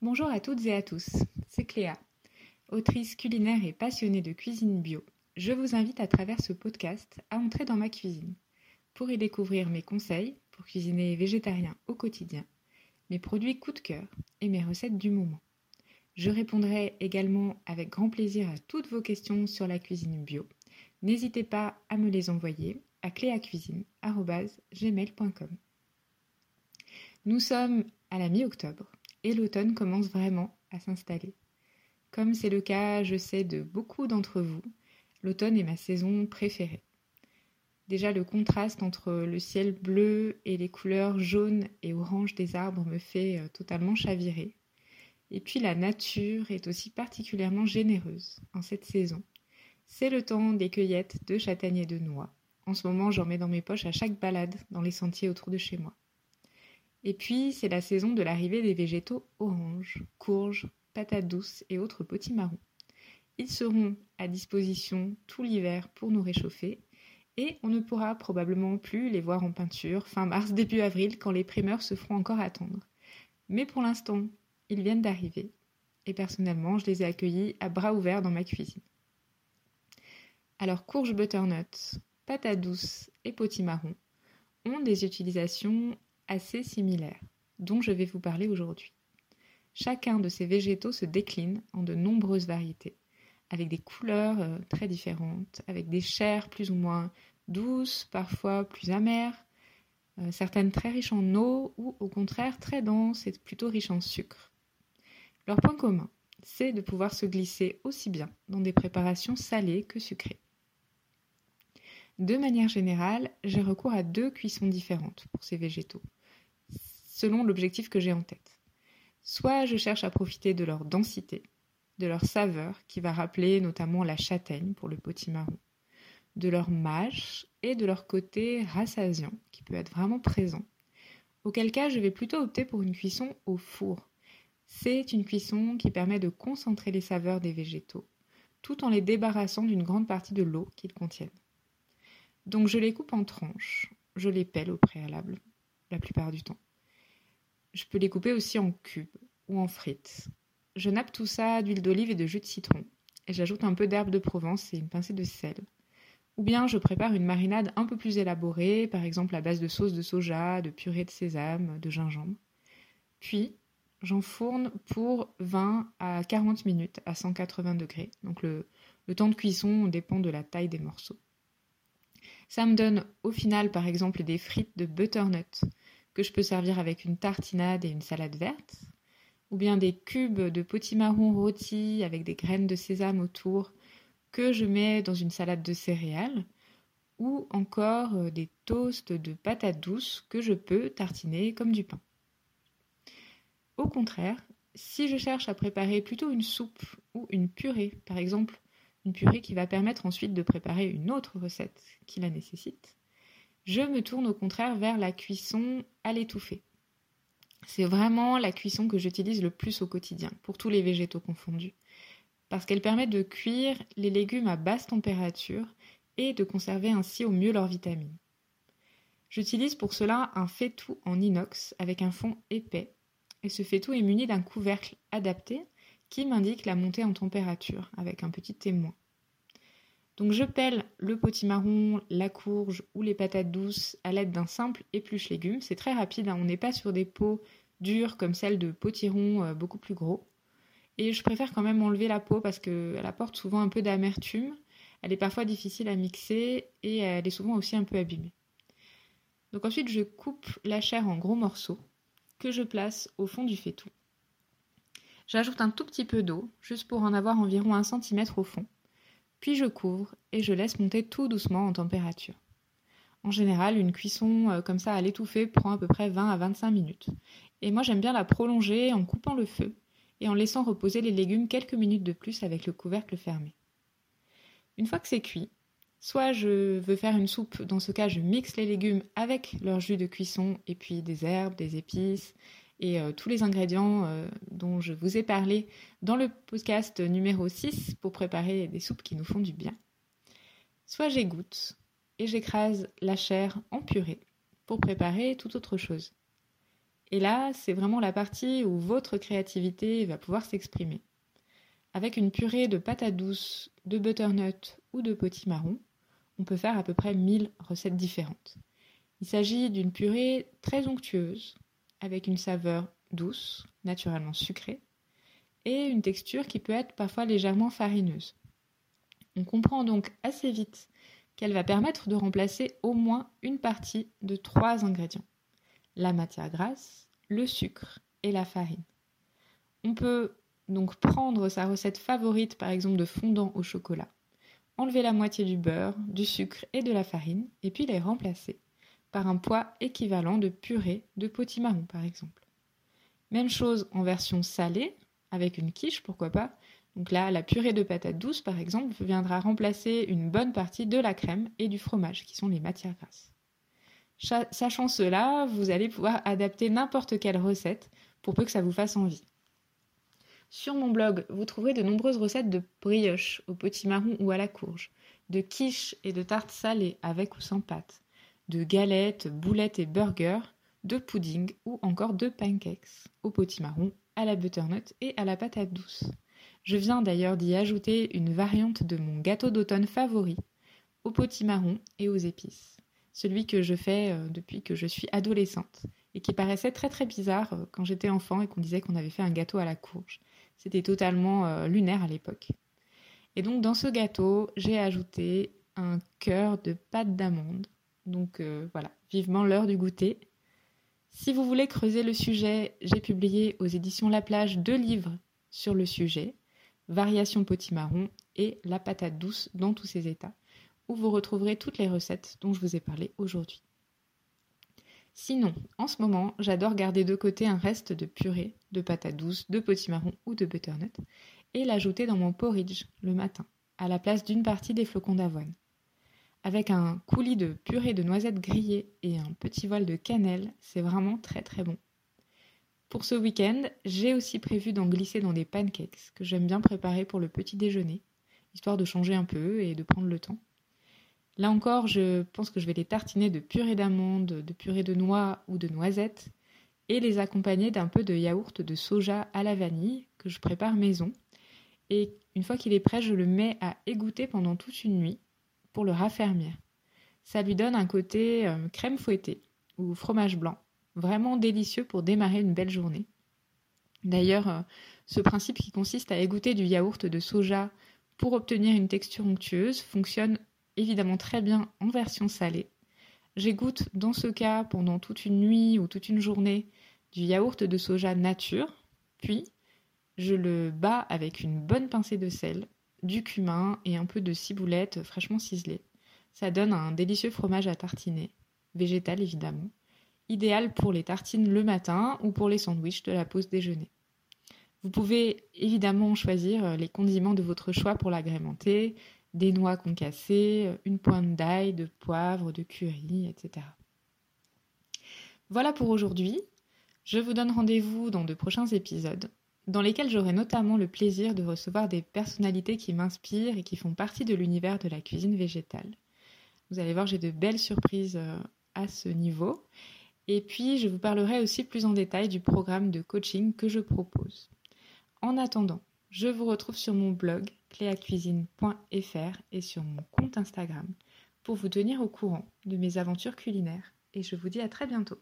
Bonjour à toutes et à tous, c'est Cléa. Autrice culinaire et passionnée de cuisine bio, je vous invite à travers ce podcast à entrer dans ma cuisine pour y découvrir mes conseils pour cuisiner végétarien au quotidien, mes produits coup de cœur et mes recettes du moment. Je répondrai également avec grand plaisir à toutes vos questions sur la cuisine bio. N'hésitez pas à me les envoyer à cléacuisine.gmail.com Nous sommes à la mi-octobre et l'automne commence vraiment à s'installer. Comme c'est le cas, je sais, de beaucoup d'entre vous, l'automne est ma saison préférée. Déjà le contraste entre le ciel bleu et les couleurs jaunes et oranges des arbres me fait euh, totalement chavirer. Et puis la nature est aussi particulièrement généreuse en cette saison. C'est le temps des cueillettes de châtaigniers de noix. En ce moment, j'en mets dans mes poches à chaque balade dans les sentiers autour de chez moi. Et puis, c'est la saison de l'arrivée des végétaux oranges, courges, patates douces et autres petits marrons. Ils seront à disposition tout l'hiver pour nous réchauffer et on ne pourra probablement plus les voir en peinture fin mars, début avril quand les primeurs se feront encore attendre. Mais pour l'instant, ils viennent d'arriver et personnellement, je les ai accueillis à bras ouverts dans ma cuisine. Alors, courges butternut, patates douces et potimarron ont des utilisations assez similaires, dont je vais vous parler aujourd'hui. Chacun de ces végétaux se décline en de nombreuses variétés, avec des couleurs euh, très différentes, avec des chairs plus ou moins douces, parfois plus amères, euh, certaines très riches en eau ou au contraire très denses et plutôt riches en sucre. Leur point commun, c'est de pouvoir se glisser aussi bien dans des préparations salées que sucrées. De manière générale, j'ai recours à deux cuissons différentes pour ces végétaux selon l'objectif que j'ai en tête. Soit je cherche à profiter de leur densité, de leur saveur qui va rappeler notamment la châtaigne pour le potimarron, de leur mâche et de leur côté rassasiant qui peut être vraiment présent. Auquel cas, je vais plutôt opter pour une cuisson au four. C'est une cuisson qui permet de concentrer les saveurs des végétaux, tout en les débarrassant d'une grande partie de l'eau qu'ils contiennent. Donc je les coupe en tranches, je les pèle au préalable, la plupart du temps. Je peux les couper aussi en cubes ou en frites. Je nappe tout ça d'huile d'olive et de jus de citron. Et j'ajoute un peu d'herbe de Provence et une pincée de sel. Ou bien je prépare une marinade un peu plus élaborée, par exemple à base de sauce de soja, de purée de sésame, de gingembre. Puis, j'enfourne pour 20 à 40 minutes à 180 degrés. Donc le, le temps de cuisson dépend de la taille des morceaux. Ça me donne au final par exemple des frites de butternut que je peux servir avec une tartinade et une salade verte, ou bien des cubes de potimarron rôti avec des graines de sésame autour que je mets dans une salade de céréales, ou encore euh, des toasts de patates douces que je peux tartiner comme du pain. Au contraire, si je cherche à préparer plutôt une soupe ou une purée, par exemple une purée qui va permettre ensuite de préparer une autre recette qui la nécessite, je me tourne au contraire vers la cuisson à l'étouffée. C'est vraiment la cuisson que j'utilise le plus au quotidien, pour tous les végétaux confondus, parce qu'elle permet de cuire les légumes à basse température et de conserver ainsi au mieux leurs vitamines. J'utilise pour cela un faitout en inox avec un fond épais, et ce faitout est muni d'un couvercle adapté qui m'indique la montée en température avec un petit témoin. Donc je pèle le potimarron, la courge ou les patates douces à l'aide d'un simple épluche légumes. C'est très rapide, hein. on n'est pas sur des peaux dures comme celle de potiron euh, beaucoup plus gros. Et je préfère quand même enlever la peau parce qu'elle apporte souvent un peu d'amertume. Elle est parfois difficile à mixer et elle est souvent aussi un peu abîmée. Donc ensuite je coupe la chair en gros morceaux que je place au fond du faitout. J'ajoute un tout petit peu d'eau, juste pour en avoir environ un centimètre au fond. Puis je couvre et je laisse monter tout doucement en température. En général, une cuisson euh, comme ça à l'étouffée prend à peu près 20 à 25 minutes. Et moi j'aime bien la prolonger en coupant le feu et en laissant reposer les légumes quelques minutes de plus avec le couvercle fermé. Une fois que c'est cuit, soit je veux faire une soupe, dans ce cas je mixe les légumes avec leur jus de cuisson et puis des herbes, des épices et euh, tous les ingrédients euh, dont je vous ai parlé dans le podcast numéro 6 pour préparer des soupes qui nous font du bien. Soit j'égoutte et j'écrase la chair en purée pour préparer toute autre chose. Et là, c'est vraiment la partie où votre créativité va pouvoir s'exprimer. Avec une purée de patates douces, de butternut ou de potimarron, on peut faire à peu près 1000 recettes différentes. Il s'agit d'une purée très onctueuse, avec une saveur douce, naturellement sucrée, et une texture qui peut être parfois légèrement farineuse. On comprend donc assez vite qu'elle va permettre de remplacer au moins une partie de trois ingrédients. La matière grasse, le sucre et la farine. On peut donc prendre sa recette favorite par exemple de fondant au chocolat, enlever la moitié du beurre, du sucre et de la farine et puis les remplacer par un poids équivalent de purée de potimarron par exemple. Même chose en version salée, avec une quiche pourquoi pas. Donc là, la purée de patates douces par exemple viendra remplacer une bonne partie de la crème et du fromage qui sont les matières grasses. Sachant cela, vous allez pouvoir adapter n'importe quelle recette pour peu que ça vous fasse envie. Sur mon blog, vous trouverez de nombreuses recettes de brioche au potimarron ou à la courge, de quiches et de tartes salées avec ou sans pâte, de galettes, boulettes et burgers, de pudding ou encore de pancakes au potimarron, à la butternut et à la patate douce. Je viens d'ailleurs d'y ajouter une variante de mon gâteau d'automne favori, au potimarron et aux épices, celui que je fais euh, depuis que je suis adolescente et qui paraissait très très bizarre euh, quand j'étais enfant et qu'on disait qu'on avait fait un gâteau à la courge. C'était totalement euh, lunaire à l'époque. Et donc dans ce gâteau, j'ai ajouté un cœur de pâte d'amande. Donc euh, voilà, vivement l'heure du goûter. Si vous voulez creuser le sujet, j'ai publié aux éditions La Plage deux livres sur le sujet, Variation potimarron et La patate douce dans tous ses états, où vous retrouverez toutes les recettes dont je vous ai parlé aujourd'hui. Sinon, en ce moment, j'adore garder de côté un reste de purée, de patates douces, de potimarron ou de butternut et l'ajouter dans mon porridge le matin, à la place d'une partie des flocons d'avoine. Avec un coulis de purée de noisettes grillées et un petit voile de cannelle, c'est vraiment très très bon. Pour ce week-end, j'ai aussi prévu d'en glisser dans des pancakes que j'aime bien préparer pour le petit déjeuner, histoire de changer un peu et de prendre le temps. Là encore, je pense que je vais les tartiner de purée d'amandes, de purée de noix ou de noisettes et les accompagner d'un peu de yaourt de soja à la vanille que je prépare maison. Et une fois qu'il est prêt, je le mets à égoutter pendant toute une nuit pour le raffermir. Ça lui donne un côté euh, crème fouettée ou fromage blanc, vraiment délicieux pour démarrer une belle journée. D'ailleurs, euh, ce principe qui consiste à égoutter du yaourt de soja pour obtenir une texture onctueuse fonctionne évidemment très bien en version salée. J'égoutte dans ce cas pendant toute une nuit ou toute une journée du yaourt de soja nature, puis je le bats avec une bonne pincée de sel, du cumin et un peu de ciboulette fraîchement ciselée. Ça donne un délicieux fromage à tartiner, végétal évidemment, idéal pour les tartines le matin ou pour les sandwichs de la pause déjeuner. Vous pouvez évidemment choisir les condiments de votre choix pour l'agrémenter, des noix concassées, une pointe d'ail, de poivre, de curry, etc. Voilà pour aujourd'hui. Je vous donne rendez-vous dans de prochains épisodes, dans lesquels j'aurai notamment le plaisir de recevoir des personnalités qui m'inspirent et qui font partie de l'univers de la cuisine végétale. Vous allez voir, j'ai de belles surprises euh, à ce niveau. Et puis, je vous parlerai aussi plus en détail du programme de coaching que je propose. En attendant, je vous retrouve sur mon blog cléacuisine.fr et sur mon compte Instagram pour vous tenir au courant de mes aventures culinaires et je vous dis à très bientôt.